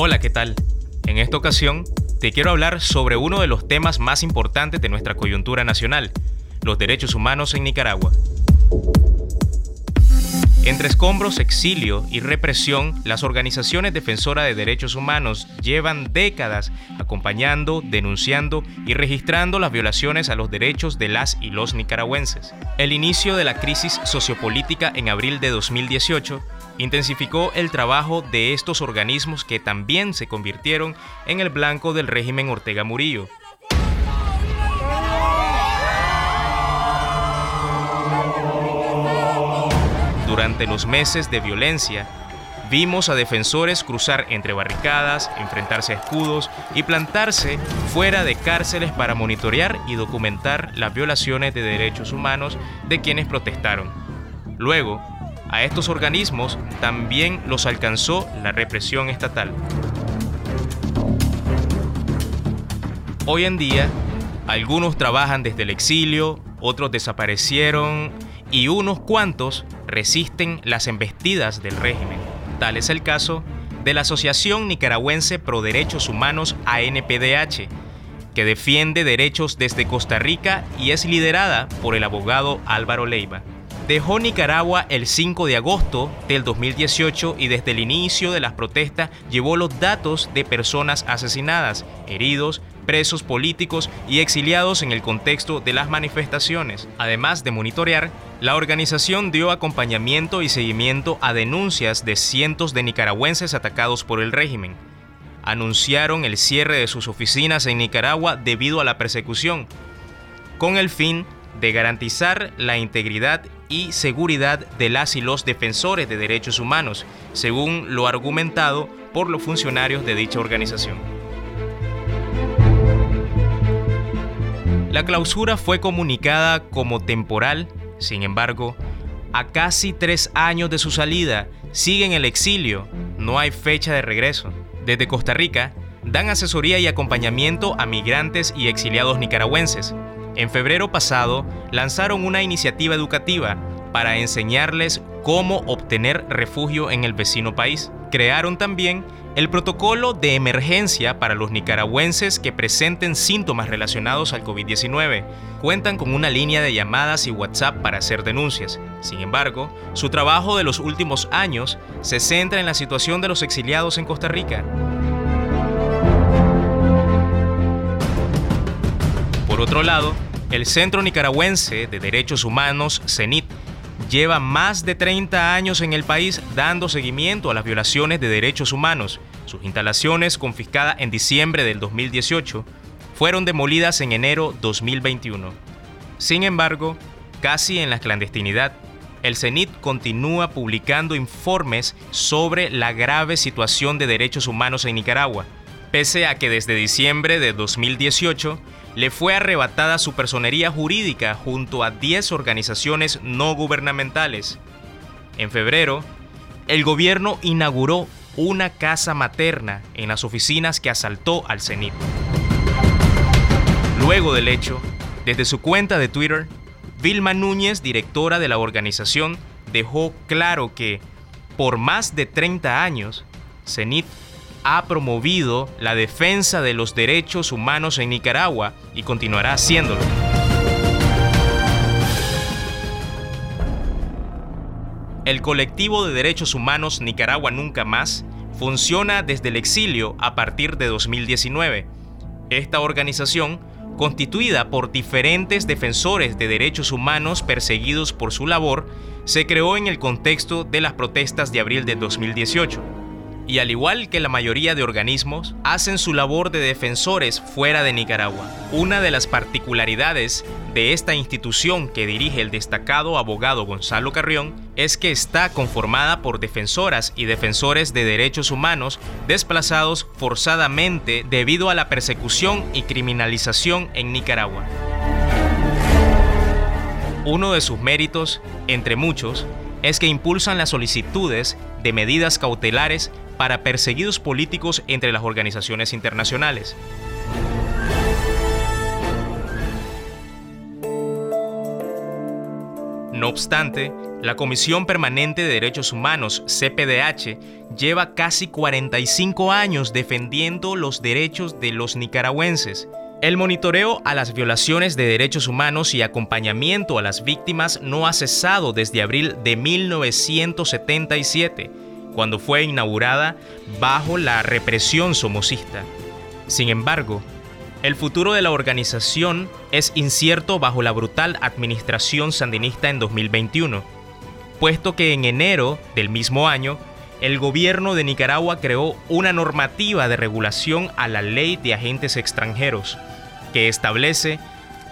Hola, ¿qué tal? En esta ocasión te quiero hablar sobre uno de los temas más importantes de nuestra coyuntura nacional, los derechos humanos en Nicaragua. Entre escombros, exilio y represión, las organizaciones defensoras de derechos humanos llevan décadas acompañando, denunciando y registrando las violaciones a los derechos de las y los nicaragüenses. El inicio de la crisis sociopolítica en abril de 2018 intensificó el trabajo de estos organismos que también se convirtieron en el blanco del régimen Ortega Murillo. Durante los meses de violencia, vimos a defensores cruzar entre barricadas, enfrentarse a escudos y plantarse fuera de cárceles para monitorear y documentar las violaciones de derechos humanos de quienes protestaron. Luego, a estos organismos también los alcanzó la represión estatal. Hoy en día, algunos trabajan desde el exilio, otros desaparecieron y unos cuantos resisten las embestidas del régimen. Tal es el caso de la Asociación Nicaragüense Pro Derechos Humanos ANPDH, que defiende derechos desde Costa Rica y es liderada por el abogado Álvaro Leiva. Dejó Nicaragua el 5 de agosto del 2018 y desde el inicio de las protestas llevó los datos de personas asesinadas, heridos, presos políticos y exiliados en el contexto de las manifestaciones. Además de monitorear, la organización dio acompañamiento y seguimiento a denuncias de cientos de nicaragüenses atacados por el régimen. Anunciaron el cierre de sus oficinas en Nicaragua debido a la persecución, con el fin de garantizar la integridad y seguridad de las y los defensores de derechos humanos, según lo argumentado por los funcionarios de dicha organización. La clausura fue comunicada como temporal, sin embargo, a casi tres años de su salida, sigue en el exilio, no hay fecha de regreso. Desde Costa Rica, dan asesoría y acompañamiento a migrantes y exiliados nicaragüenses, en febrero pasado lanzaron una iniciativa educativa para enseñarles cómo obtener refugio en el vecino país. Crearon también el protocolo de emergencia para los nicaragüenses que presenten síntomas relacionados al COVID-19. Cuentan con una línea de llamadas y WhatsApp para hacer denuncias. Sin embargo, su trabajo de los últimos años se centra en la situación de los exiliados en Costa Rica. Por otro lado, el Centro Nicaragüense de Derechos Humanos, CENIT, lleva más de 30 años en el país dando seguimiento a las violaciones de derechos humanos. Sus instalaciones, confiscadas en diciembre del 2018, fueron demolidas en enero 2021. Sin embargo, casi en la clandestinidad, el CENIT continúa publicando informes sobre la grave situación de derechos humanos en Nicaragua, pese a que desde diciembre de 2018 le fue arrebatada su personería jurídica junto a 10 organizaciones no gubernamentales. En febrero, el gobierno inauguró una casa materna en las oficinas que asaltó al CENIT. Luego del hecho, desde su cuenta de Twitter, Vilma Núñez, directora de la organización, dejó claro que, por más de 30 años, CENIT ha promovido la defensa de los derechos humanos en Nicaragua y continuará haciéndolo. El colectivo de derechos humanos Nicaragua Nunca Más funciona desde el exilio a partir de 2019. Esta organización, constituida por diferentes defensores de derechos humanos perseguidos por su labor, se creó en el contexto de las protestas de abril de 2018 y al igual que la mayoría de organismos, hacen su labor de defensores fuera de Nicaragua. Una de las particularidades de esta institución que dirige el destacado abogado Gonzalo Carrión es que está conformada por defensoras y defensores de derechos humanos desplazados forzadamente debido a la persecución y criminalización en Nicaragua. Uno de sus méritos, entre muchos, es que impulsan las solicitudes de medidas cautelares para perseguidos políticos entre las organizaciones internacionales. No obstante, La Comisión Permanente de Derechos Humanos, CPDH, lleva casi 45 años defendiendo los derechos de los nicaragüenses. El monitoreo a las violaciones de derechos humanos y acompañamiento a las víctimas no ha cesado desde abril de 1977, cuando fue inaugurada bajo la represión somocista. Sin embargo, el futuro de la organización es incierto bajo la brutal administración sandinista en 2021 puesto que en enero del mismo año, el gobierno de Nicaragua creó una normativa de regulación a la ley de agentes extranjeros, que establece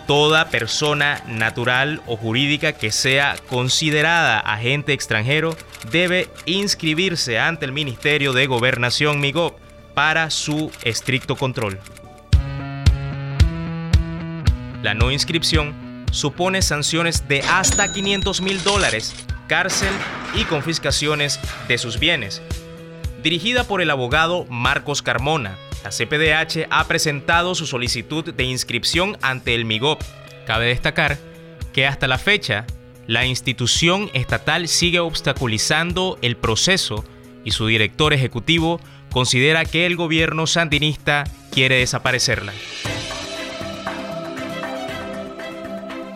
toda persona natural o jurídica que sea considerada agente extranjero debe inscribirse ante el Ministerio de Gobernación MIGOP para su estricto control. La no inscripción supone sanciones de hasta 500 mil dólares cárcel y confiscaciones de sus bienes. Dirigida por el abogado Marcos Carmona, la CPDH ha presentado su solicitud de inscripción ante el MIGOP. Cabe destacar que hasta la fecha, la institución estatal sigue obstaculizando el proceso y su director ejecutivo considera que el gobierno sandinista quiere desaparecerla.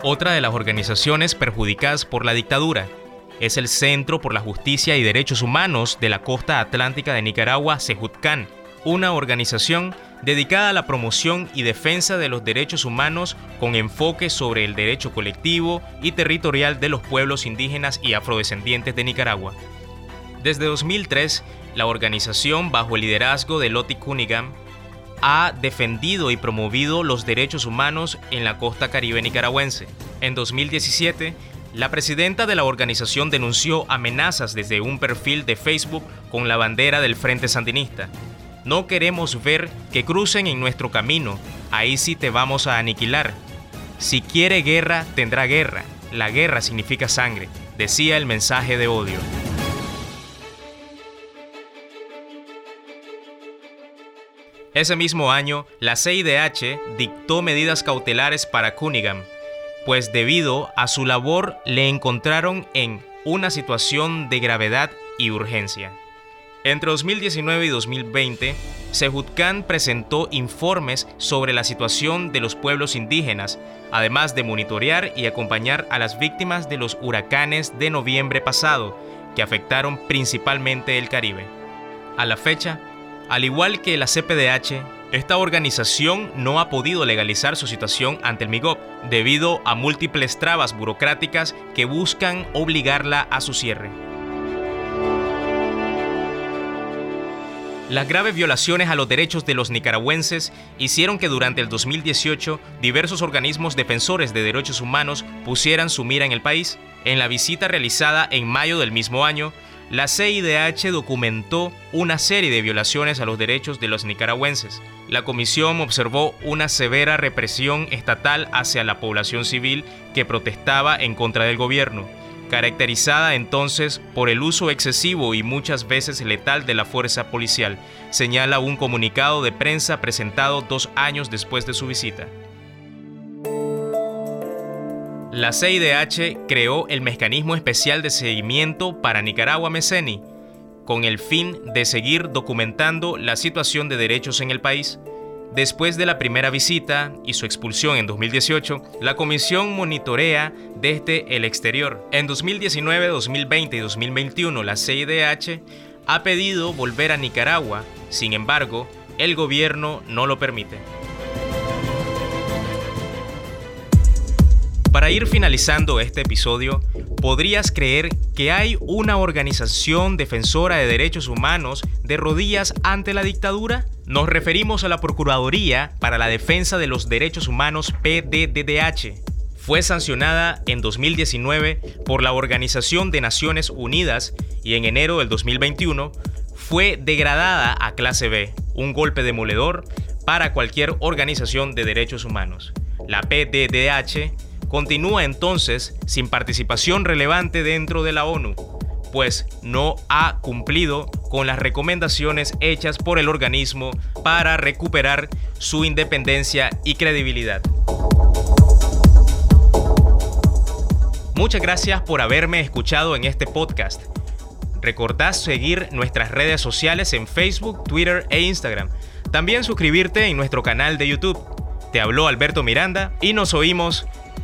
Otra de las organizaciones perjudicadas por la dictadura es el Centro por la Justicia y Derechos Humanos de la Costa Atlántica de Nicaragua, CEJUTCAN, una organización dedicada a la promoción y defensa de los derechos humanos con enfoque sobre el derecho colectivo y territorial de los pueblos indígenas y afrodescendientes de Nicaragua. Desde 2003, la organización, bajo el liderazgo de Loti Cunningham, ha defendido y promovido los derechos humanos en la costa caribe nicaragüense. En 2017, la presidenta de la organización denunció amenazas desde un perfil de Facebook con la bandera del Frente Sandinista. No queremos ver que crucen en nuestro camino, ahí sí te vamos a aniquilar. Si quiere guerra, tendrá guerra. La guerra significa sangre, decía el mensaje de odio. Ese mismo año, la CIDH dictó medidas cautelares para Cunningham, pues debido a su labor le encontraron en una situación de gravedad y urgencia. Entre 2019 y 2020, Sejutcan presentó informes sobre la situación de los pueblos indígenas, además de monitorear y acompañar a las víctimas de los huracanes de noviembre pasado, que afectaron principalmente el Caribe. A la fecha, al igual que la CPDH, esta organización no ha podido legalizar su situación ante el MIGOP debido a múltiples trabas burocráticas que buscan obligarla a su cierre. Las graves violaciones a los derechos de los nicaragüenses hicieron que durante el 2018 diversos organismos defensores de derechos humanos pusieran su mira en el país. En la visita realizada en mayo del mismo año, la CIDH documentó una serie de violaciones a los derechos de los nicaragüenses. La comisión observó una severa represión estatal hacia la población civil que protestaba en contra del gobierno, caracterizada entonces por el uso excesivo y muchas veces letal de la fuerza policial, señala un comunicado de prensa presentado dos años después de su visita. La CIDH creó el Mecanismo Especial de Seguimiento para Nicaragua Meceni, con el fin de seguir documentando la situación de derechos en el país. Después de la primera visita y su expulsión en 2018, la comisión monitorea desde el exterior. En 2019, 2020 y 2021, la CIDH ha pedido volver a Nicaragua, sin embargo, el gobierno no lo permite. Para ir finalizando este episodio, ¿podrías creer que hay una organización defensora de derechos humanos de rodillas ante la dictadura? Nos referimos a la Procuraduría para la Defensa de los Derechos Humanos PDDH. Fue sancionada en 2019 por la Organización de Naciones Unidas y en enero del 2021 fue degradada a clase B, un golpe demoledor para cualquier organización de derechos humanos. La PDDH continúa entonces sin participación relevante dentro de la ONU, pues no ha cumplido con las recomendaciones hechas por el organismo para recuperar su independencia y credibilidad. Muchas gracias por haberme escuchado en este podcast. Recordad seguir nuestras redes sociales en Facebook, Twitter e Instagram. También suscribirte en nuestro canal de YouTube. Te habló Alberto Miranda y nos oímos